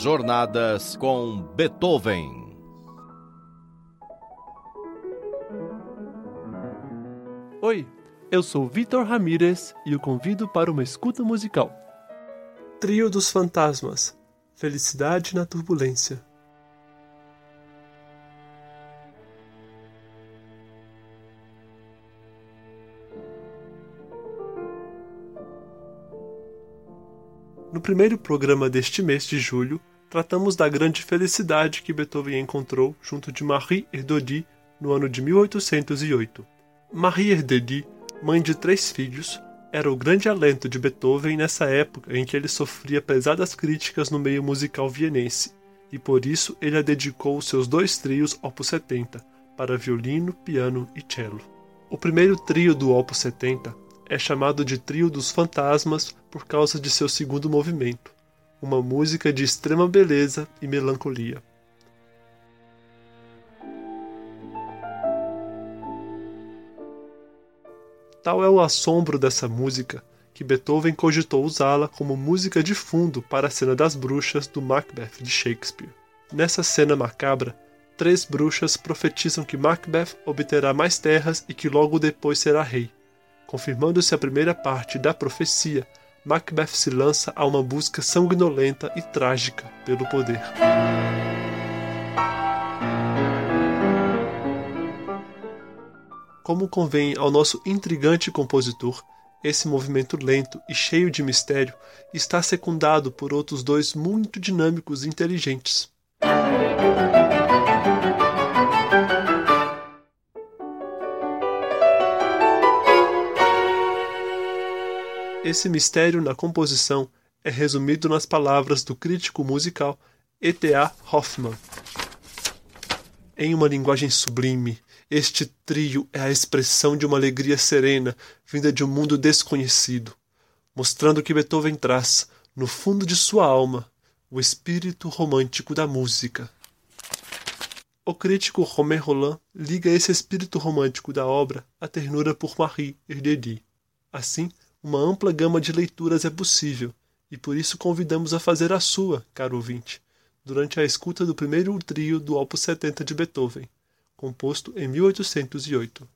Jornadas com Beethoven. Oi, eu sou Vitor Ramírez e o convido para uma escuta musical. Trio dos Fantasmas Felicidade na Turbulência. No primeiro programa deste mês de julho, tratamos da grande felicidade que Beethoven encontrou junto de Marie Erdodi no ano de 1808. Marie Erdodi, mãe de três filhos, era o grande alento de Beethoven nessa época em que ele sofria pesadas críticas no meio musical vienense, e por isso ele a dedicou seus dois trios Opus 70 para violino, piano e cello. O primeiro trio do Opus 70 é chamado de Trio dos Fantasmas por causa de seu segundo movimento, uma música de extrema beleza e melancolia. Tal é o assombro dessa música que Beethoven cogitou usá-la como música de fundo para a cena das bruxas do Macbeth de Shakespeare. Nessa cena macabra, três bruxas profetizam que Macbeth obterá mais terras e que logo depois será rei. Confirmando-se a primeira parte da profecia, Macbeth se lança a uma busca sanguinolenta e trágica pelo poder. Como convém ao nosso intrigante compositor, esse movimento lento e cheio de mistério está secundado por outros dois muito dinâmicos e inteligentes. Esse mistério na composição é resumido nas palavras do crítico musical E.T.A. Hoffman. Em uma linguagem sublime, este trio é a expressão de uma alegria serena vinda de um mundo desconhecido, mostrando que Beethoven traz, no fundo de sua alma, o espírito romântico da música. O crítico Romain Roland liga esse espírito romântico da obra à ternura por Marie Erdedi. Assim, uma ampla gama de leituras é possível, e por isso convidamos a fazer a sua, caro ouvinte, durante a escuta do primeiro trio do Opus 70 de Beethoven, composto em 1808.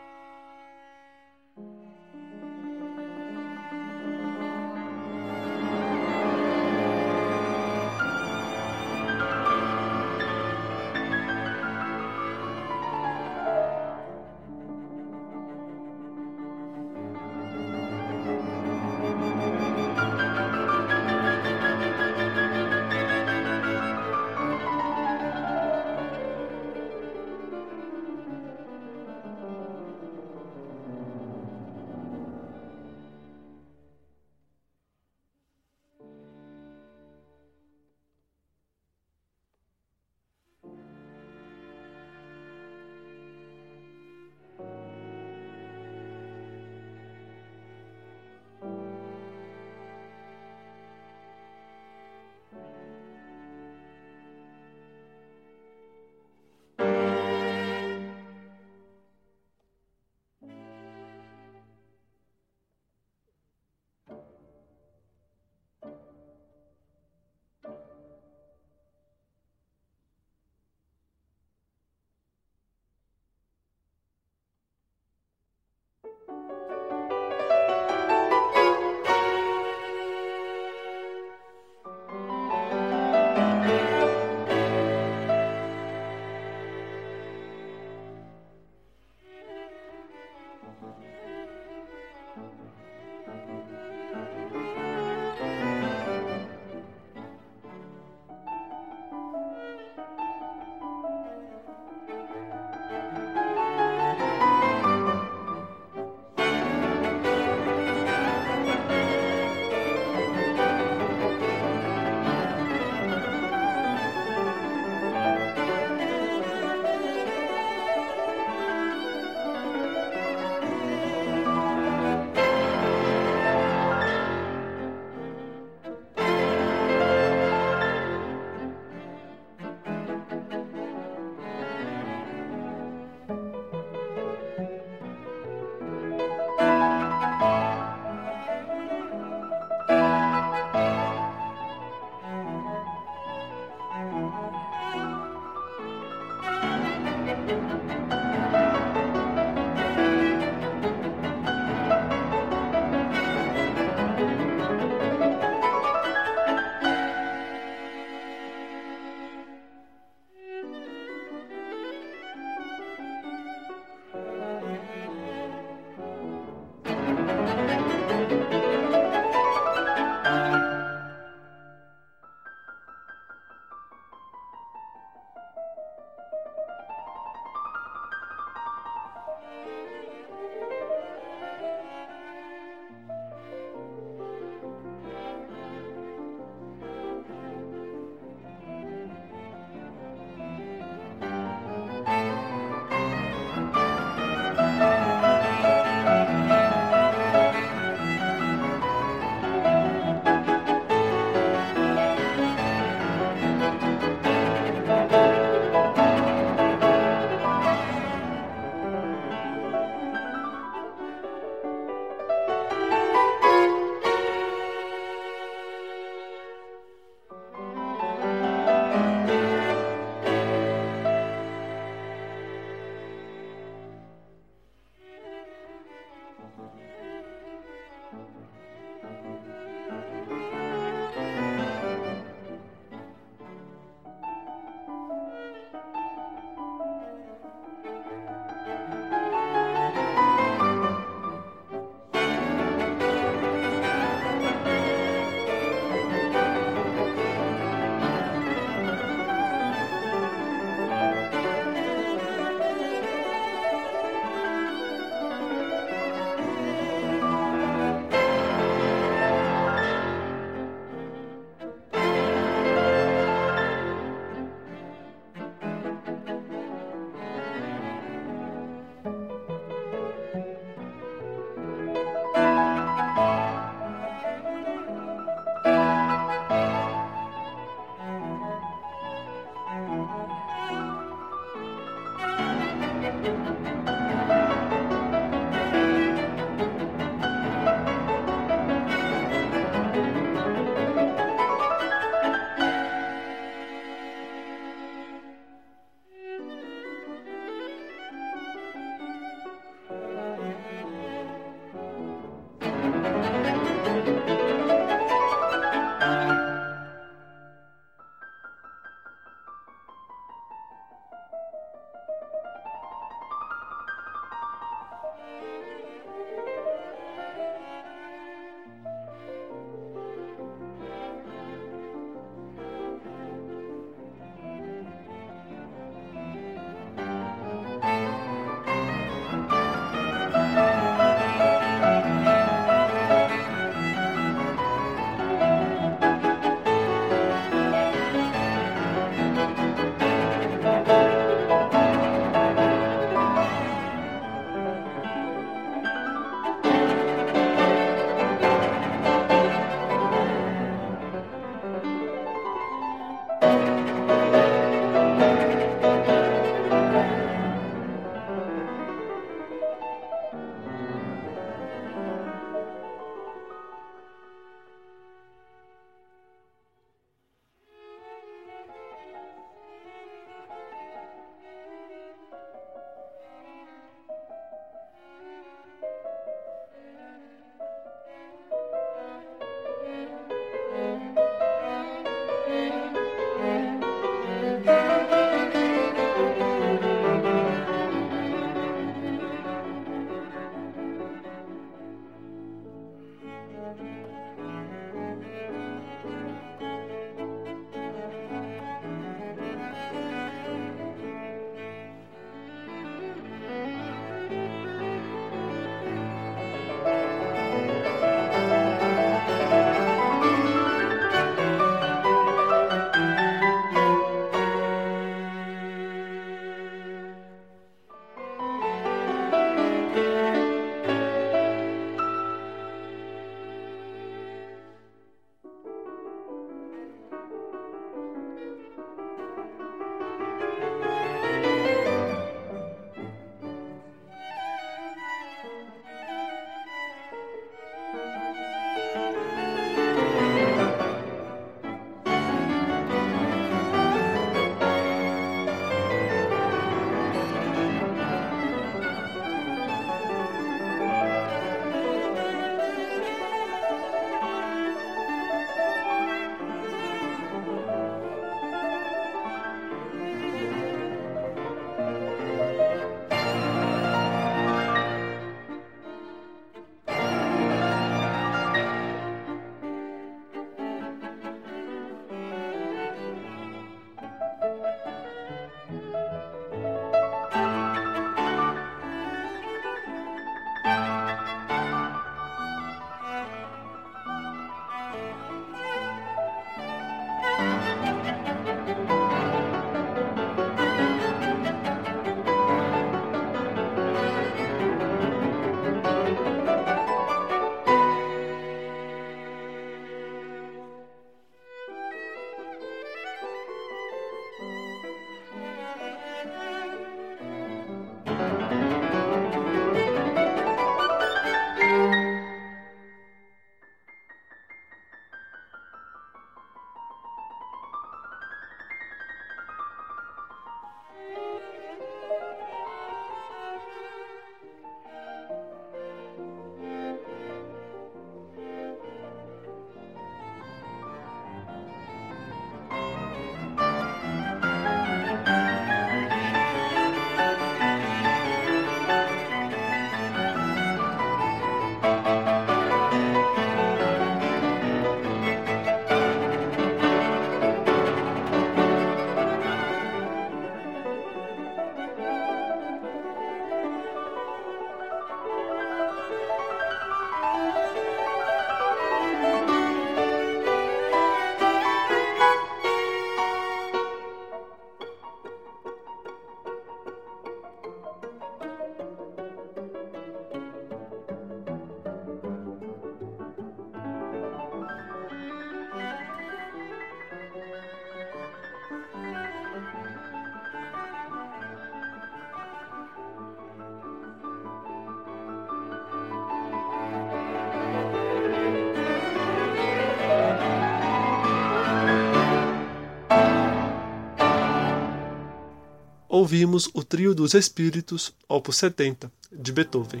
Ouvimos o Trio dos Espíritos, opus 70, de Beethoven.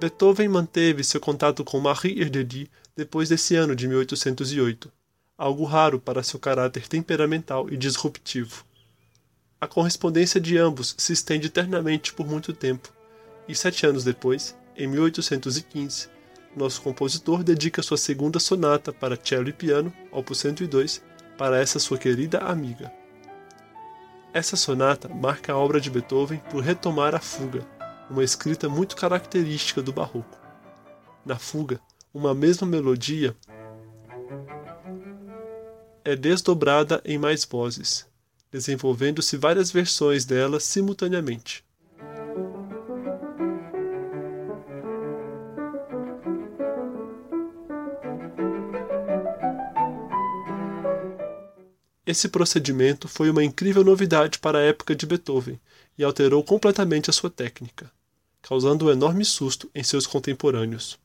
Beethoven manteve seu contato com Marie Erdely depois desse ano de 1808, algo raro para seu caráter temperamental e disruptivo. A correspondência de ambos se estende eternamente por muito tempo, e sete anos depois, em 1815, nosso compositor dedica sua segunda sonata para cello e piano, opus 102, para essa sua querida amiga. Essa sonata marca a obra de Beethoven por retomar a fuga, uma escrita muito característica do barroco. Na fuga, uma mesma melodia é desdobrada em mais vozes, desenvolvendo-se várias versões dela simultaneamente. Esse procedimento foi uma incrível novidade para a época de Beethoven e alterou completamente a sua técnica, causando um enorme susto em seus contemporâneos.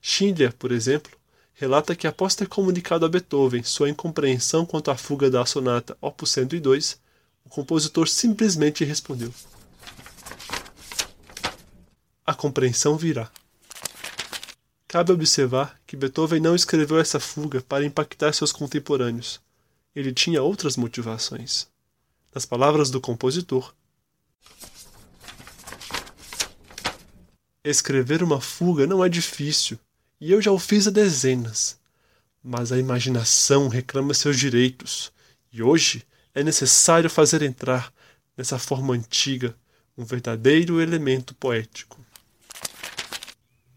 Schindler, por exemplo, relata que após ter comunicado a Beethoven sua incompreensão quanto à fuga da sonata Opus 102, o compositor simplesmente respondeu: A compreensão virá. Cabe observar que Beethoven não escreveu essa fuga para impactar seus contemporâneos. Ele tinha outras motivações. Nas palavras do compositor, escrever uma fuga não é difícil, e eu já o fiz a dezenas. Mas a imaginação reclama seus direitos, e hoje é necessário fazer entrar, nessa forma antiga, um verdadeiro elemento poético.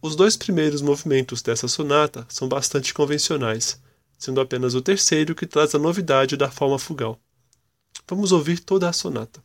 Os dois primeiros movimentos dessa sonata são bastante convencionais, sendo apenas o terceiro que traz a novidade da forma fugal. Vamos ouvir toda a sonata.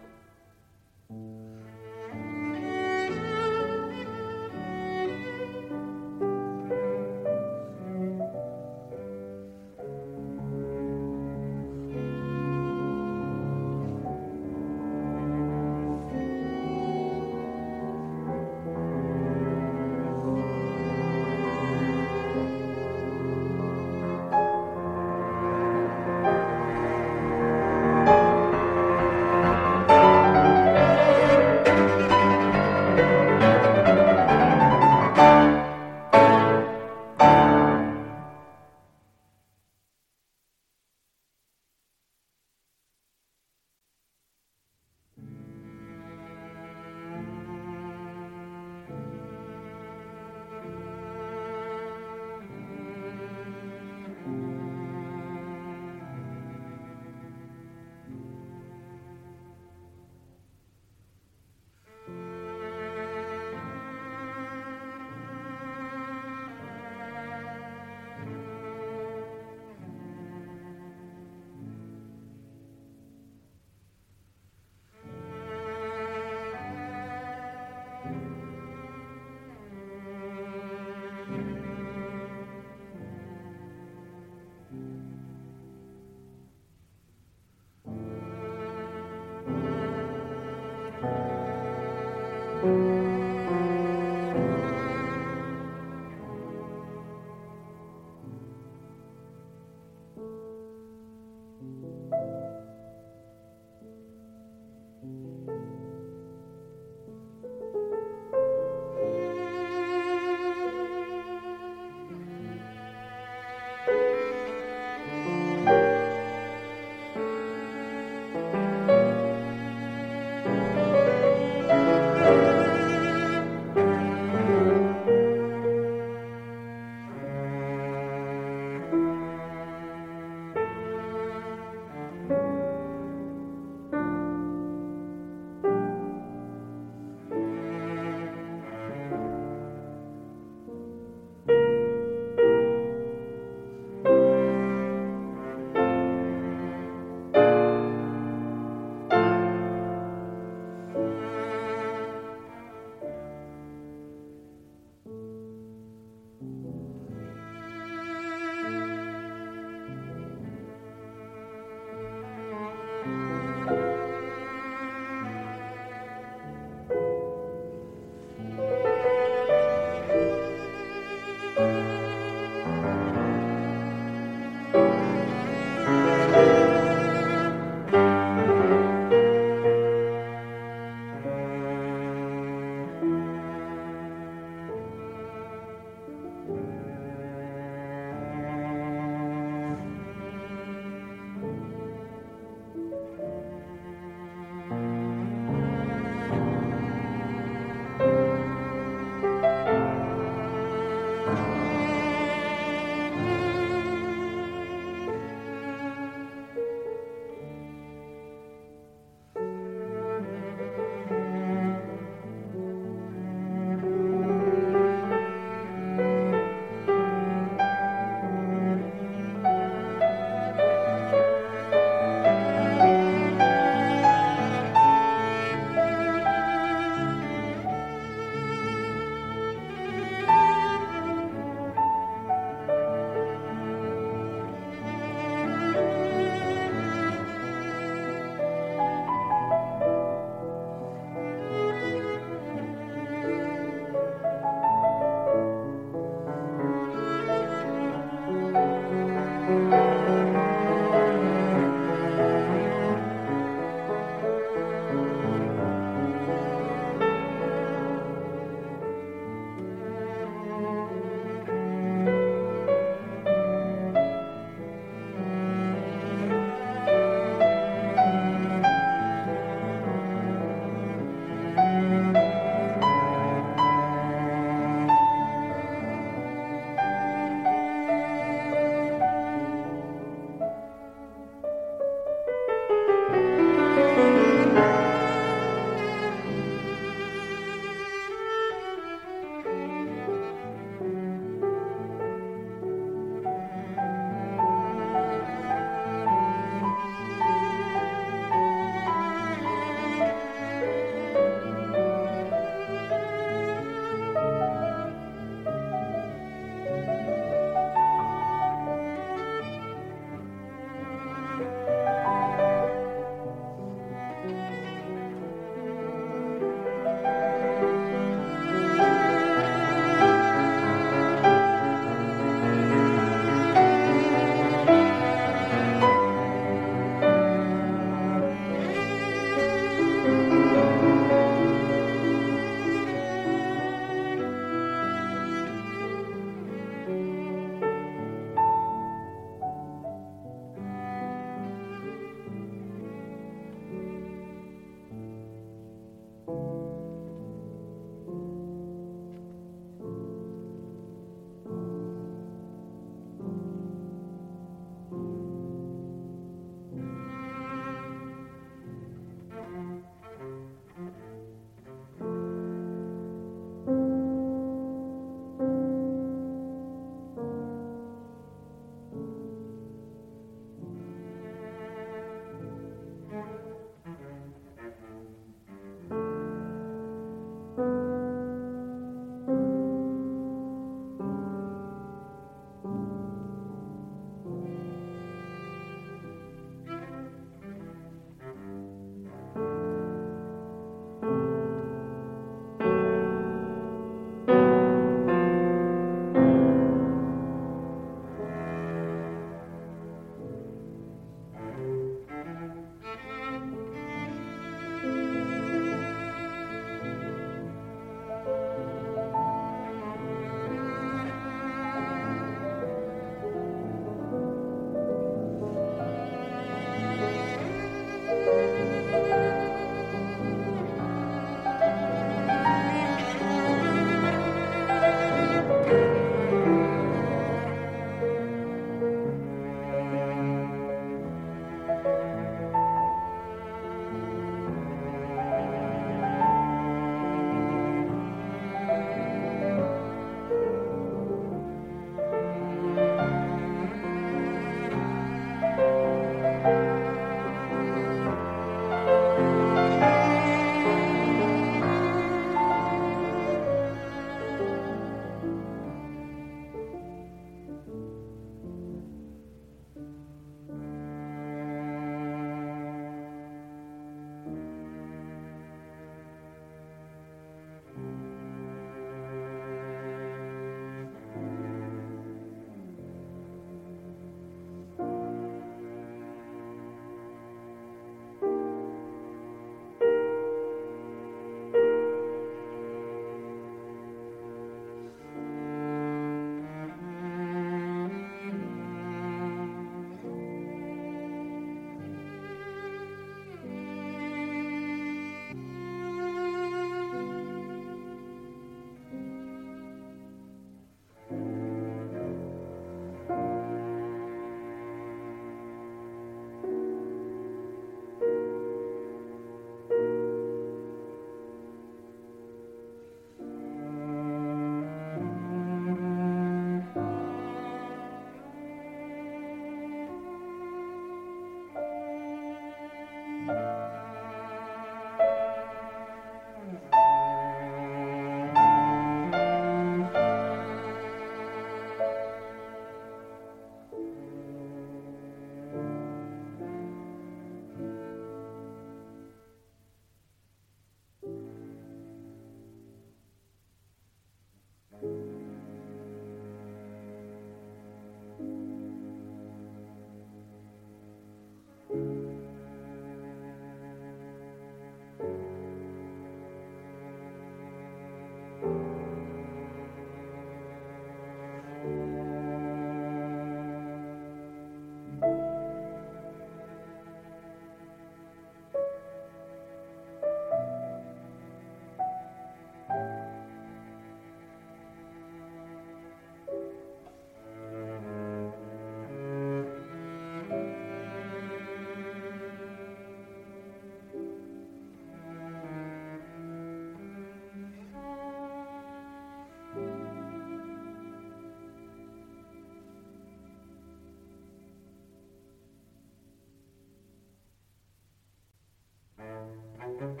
Thank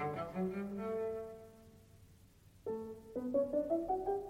you.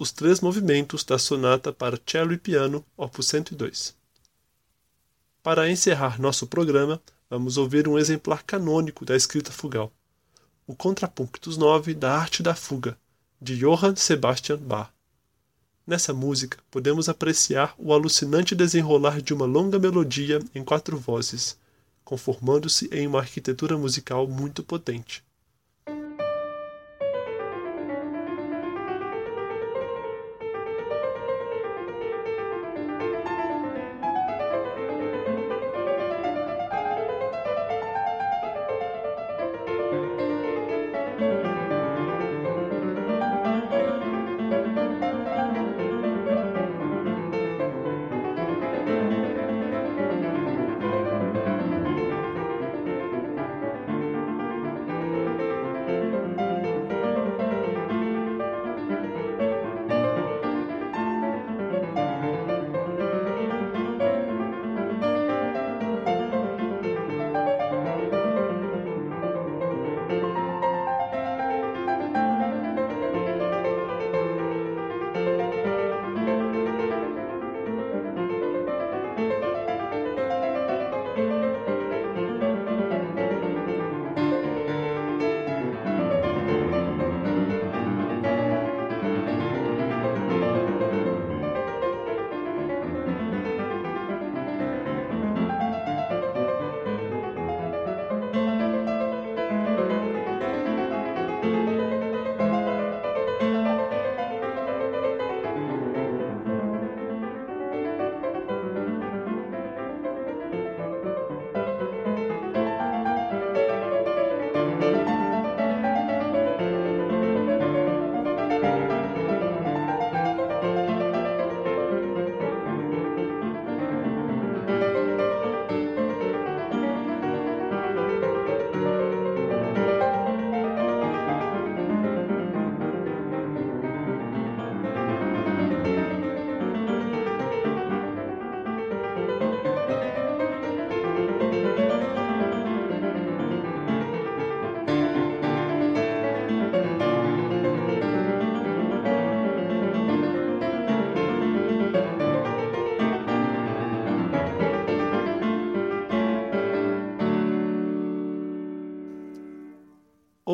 Os três movimentos da sonata para cello e piano, opus 102. Para encerrar nosso programa, vamos ouvir um exemplar canônico da escrita fugal, o Contrapunctus 9 da Arte da Fuga, de Johann Sebastian Bach. Nessa música, podemos apreciar o alucinante desenrolar de uma longa melodia em quatro vozes, conformando-se em uma arquitetura musical muito potente.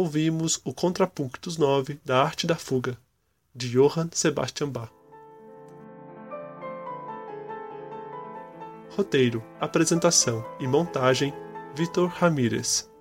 Ouvimos o Contrapunctus 9 da Arte da Fuga, de Johann Sebastian Bach. Roteiro, apresentação e montagem: Vitor Ramírez.